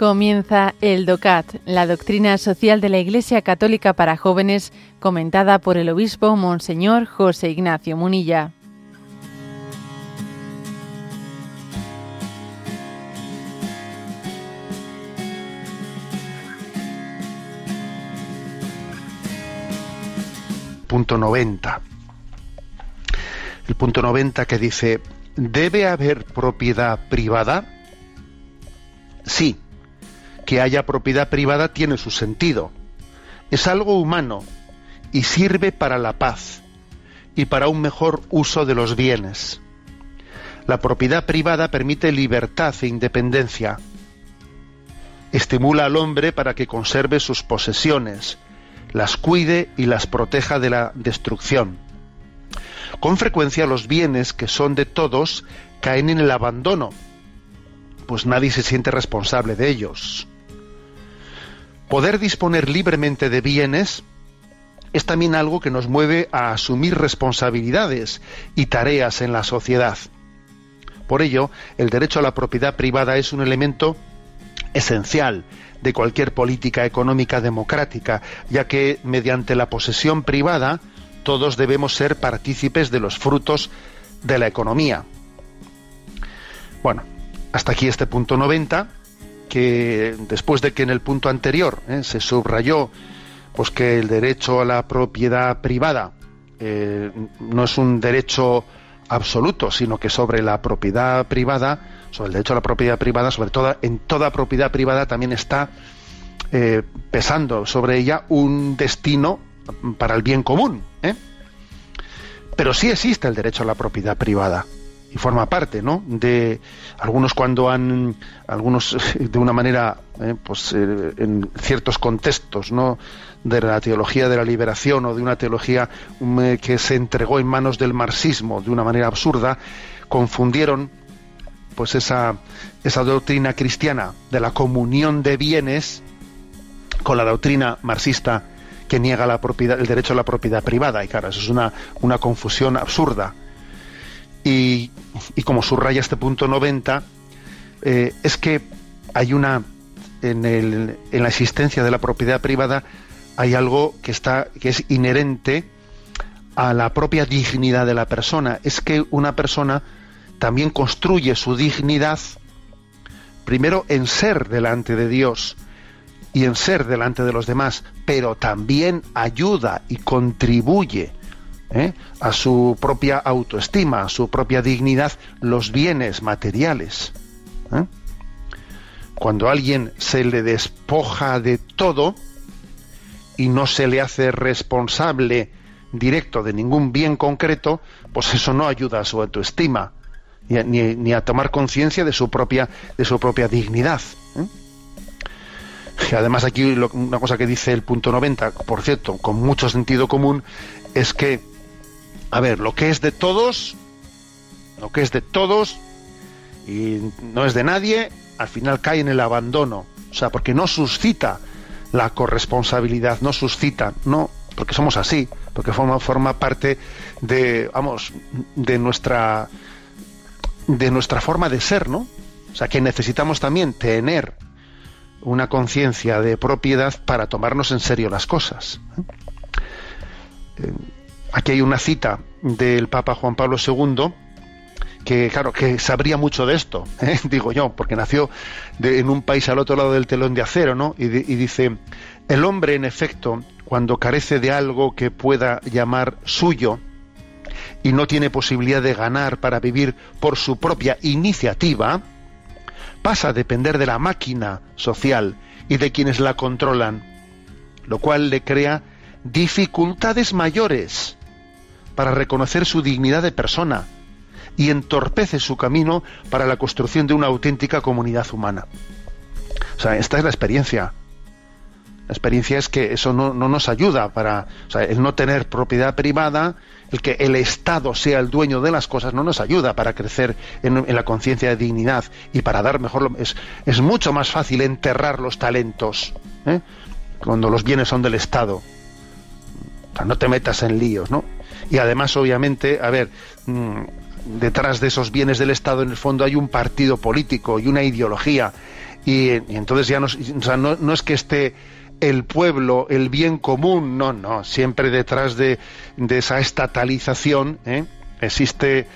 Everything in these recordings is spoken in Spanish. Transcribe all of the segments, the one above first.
Comienza el DOCAT, la doctrina social de la Iglesia Católica para jóvenes, comentada por el obispo Monseñor José Ignacio Munilla. Punto 90. El punto 90 que dice, ¿debe haber propiedad privada? Sí que haya propiedad privada tiene su sentido. Es algo humano y sirve para la paz y para un mejor uso de los bienes. La propiedad privada permite libertad e independencia. Estimula al hombre para que conserve sus posesiones, las cuide y las proteja de la destrucción. Con frecuencia los bienes que son de todos caen en el abandono, pues nadie se siente responsable de ellos. Poder disponer libremente de bienes es también algo que nos mueve a asumir responsabilidades y tareas en la sociedad. Por ello, el derecho a la propiedad privada es un elemento esencial de cualquier política económica democrática, ya que mediante la posesión privada todos debemos ser partícipes de los frutos de la economía. Bueno, hasta aquí este punto 90 que después de que en el punto anterior eh, se subrayó pues que el derecho a la propiedad privada eh, no es un derecho absoluto, sino que sobre la propiedad privada, sobre el derecho a la propiedad privada, sobre todo en toda propiedad privada también está eh, pesando sobre ella un destino para el bien común. Pero sí existe el derecho a la propiedad privada y forma parte, ¿no? De algunos cuando han, algunos de una manera, eh, pues eh, en ciertos contextos, ¿no? De la teología de la liberación o de una teología um, eh, que se entregó en manos del marxismo de una manera absurda, confundieron, pues esa esa doctrina cristiana de la comunión de bienes con la doctrina marxista que niega la propiedad, el derecho a la propiedad privada y claro, eso es una una confusión absurda y, como subraya este punto 90, eh, es que hay una, en, el, en la existencia de la propiedad privada, hay algo que, está, que es inherente a la propia dignidad de la persona. Es que una persona también construye su dignidad primero en ser delante de Dios y en ser delante de los demás, pero también ayuda y contribuye ¿eh? a su propia autoestima, a su propia dignidad, los bienes materiales. ¿eh? Cuando a alguien se le despoja de todo y no se le hace responsable directo de ningún bien concreto, pues eso no ayuda a su autoestima, ni, a tomar conciencia de su propia, de su propia dignidad. ¿eh? Y además aquí una cosa que dice el punto 90, por cierto, con mucho sentido común, es que a ver, lo que es de todos, lo que es de todos y no es de nadie, al final cae en el abandono. O sea, porque no suscita la corresponsabilidad, no suscita, no, porque somos así, porque forma, parte de, vamos, de nuestra, de nuestra forma de ser, ¿no? O sea, que necesitamos también tener una conciencia de propiedad para tomarnos en serio las cosas. ¿eh? Aquí hay una cita del Papa Juan Pablo II que claro que sabría mucho de esto ¿eh? digo yo porque nació en un país al otro lado del telón de acero no y, y, dice el hombre en efecto cuando carece de algo que pueda llamar suyo y no tiene posibilidad de ganar para vivir por su propia iniciativa pasa a depender de la máquina social y de quienes la controlan lo cual le crea dificultades mayores para reconocer su dignidad de persona y entorpece su camino para la construcción de una auténtica comunidad humana. O sea, esta es la experiencia. La experiencia es que eso no, nos ayuda para, o sea, el no tener propiedad privada, el que el Estado sea el dueño de las cosas, no nos ayuda para crecer en, la conciencia de dignidad y para dar mejor. Es, es mucho más fácil enterrar los talentos ¿eh? cuando los bienes son del Estado. O sea, no te metas en líos, ¿no? Y además, obviamente, a ver, mm, detrás de esos bienes del Estado, en el fondo, hay un partido político y una ideología. Y, entonces ya no, no, es que esté el pueblo, el bien común, no, no, siempre detrás de, esa estatalización ¿eh? existe,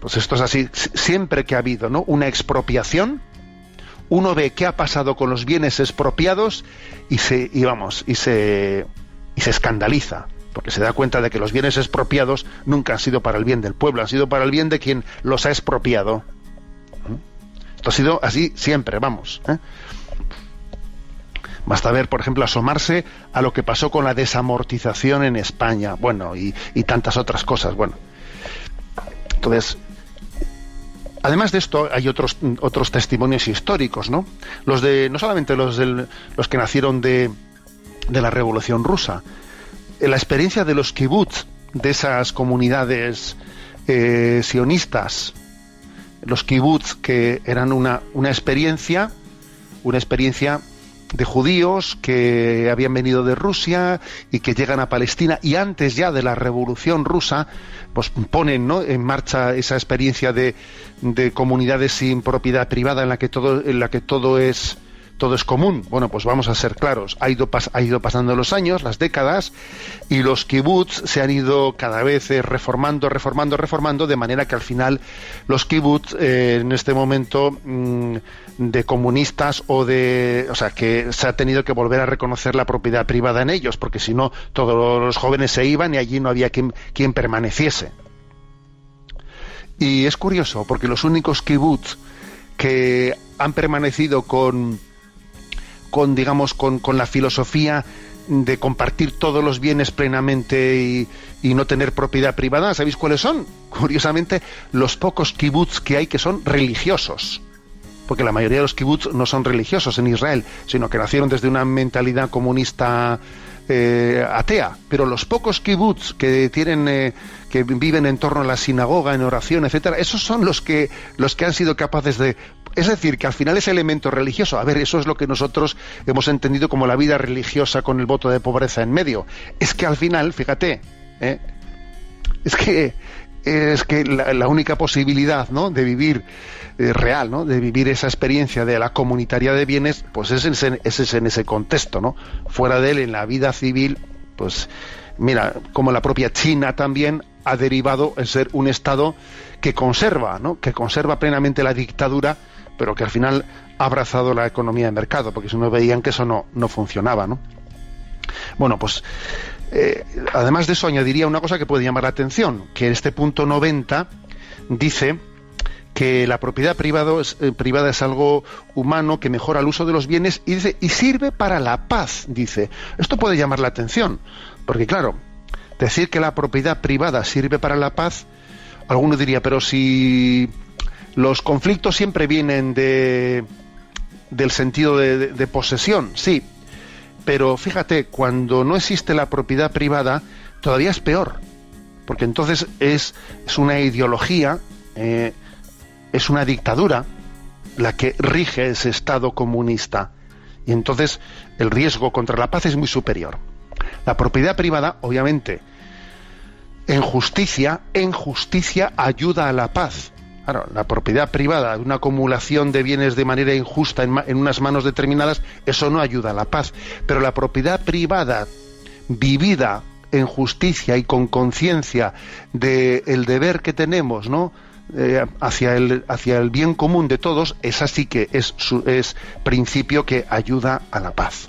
pues esto es así, siempre que ha habido ¿no? una expropiación, uno ve qué ha pasado con los bienes expropiados y se, y vamos, y se, y se escandaliza porque se da cuenta de que los bienes expropiados nunca han sido para el bien del pueblo, han sido para el bien de quien los ha expropiado. ¿Mm? Esto ha sido así siempre, vamos. ¿eh? Basta ver, por ejemplo, asomarse a lo que pasó con la desamortización en España, bueno, y, tantas otras cosas, bueno. Entonces, Además de esto, hay otros, otros testimonios históricos, ¿no? Los de, no solamente los, del, los que nacieron de, de la Revolución Rusa, la experiencia de los kibbutz, de esas comunidades eh, sionistas, los kibbutz que eran una, una experiencia, una experiencia de judíos que habían venido de Rusia y que llegan a Palestina y antes ya de la revolución rusa pues ponen ¿no? en marcha esa experiencia de, de comunidades sin propiedad privada en la que todo en la que todo es todo es común. Bueno, pues vamos a ser claros. Ha ido, ha ido pasando los años, las décadas, y los kibbutz se han ido cada vez eh, reformando, reformando, reformando, de manera que al final los kibbutz eh, en este momento mm, de comunistas o de. O sea, que se ha tenido que volver a reconocer la propiedad privada en ellos, porque si no, todos los jóvenes se iban y allí no había quien, quien permaneciese. Y es curioso, porque los únicos kibbutz que han permanecido con con digamos con, la filosofía de compartir todos los bienes plenamente y, no tener propiedad privada, ¿sabéis cuáles son? Curiosamente, los pocos kibbutz que hay que son religiosos. Porque la mayoría de los kibbutz no son religiosos en Israel, sino que nacieron desde una mentalidad comunista eh, atea. Pero los pocos kibbutz que tienen, eh, que viven en torno a la sinagoga, en oración, etcétera, esos son los que, los que han sido capaces de es decir, que al final ese elemento religioso, a ver, eso es lo que nosotros hemos entendido como la vida religiosa con el voto de pobreza en medio. Es que al final, fíjate, ¿eh? es que es que la, única posibilidad ¿no? de vivir eh, real, ¿no? de vivir esa experiencia de la comunitaria de bienes, pues es en, es en ese contexto, ¿no? Fuera de él, en la vida civil, pues mira, como la propia China también ha derivado en ser un Estado que conserva, ¿no? que conserva plenamente la dictadura pero que al final ha abrazado la economía de mercado, porque si no veían que eso no, no funcionaba, ¿no? Bueno, pues eh, además de eso añadiría una cosa que puede llamar la atención, que en este punto 90 dice que la propiedad privado eh, privada es algo humano que mejora el uso de los bienes y dice y sirve para la paz, dice. Esto puede llamar la atención, porque claro, decir que la propiedad privada sirve para la paz, alguno diría, pero si los conflictos siempre vienen de, del sentido de, posesión, sí, pero fíjate, cuando no existe la propiedad privada, todavía es peor, porque entonces es, una ideología, eh, es una dictadura la que rige ese Estado comunista. Y entonces el riesgo contra la paz es muy superior. La propiedad privada, obviamente, en justicia, en justicia ayuda a la paz. Claro, la propiedad privada, una acumulación de bienes de manera injusta en, unas manos determinadas, eso no ayuda a la paz. Pero la propiedad privada vivida en justicia y con conciencia del deber que tenemos, ¿no? Eh, hacia, el, hacia el bien común de todos, esa sí que es, es principio que ayuda a la paz.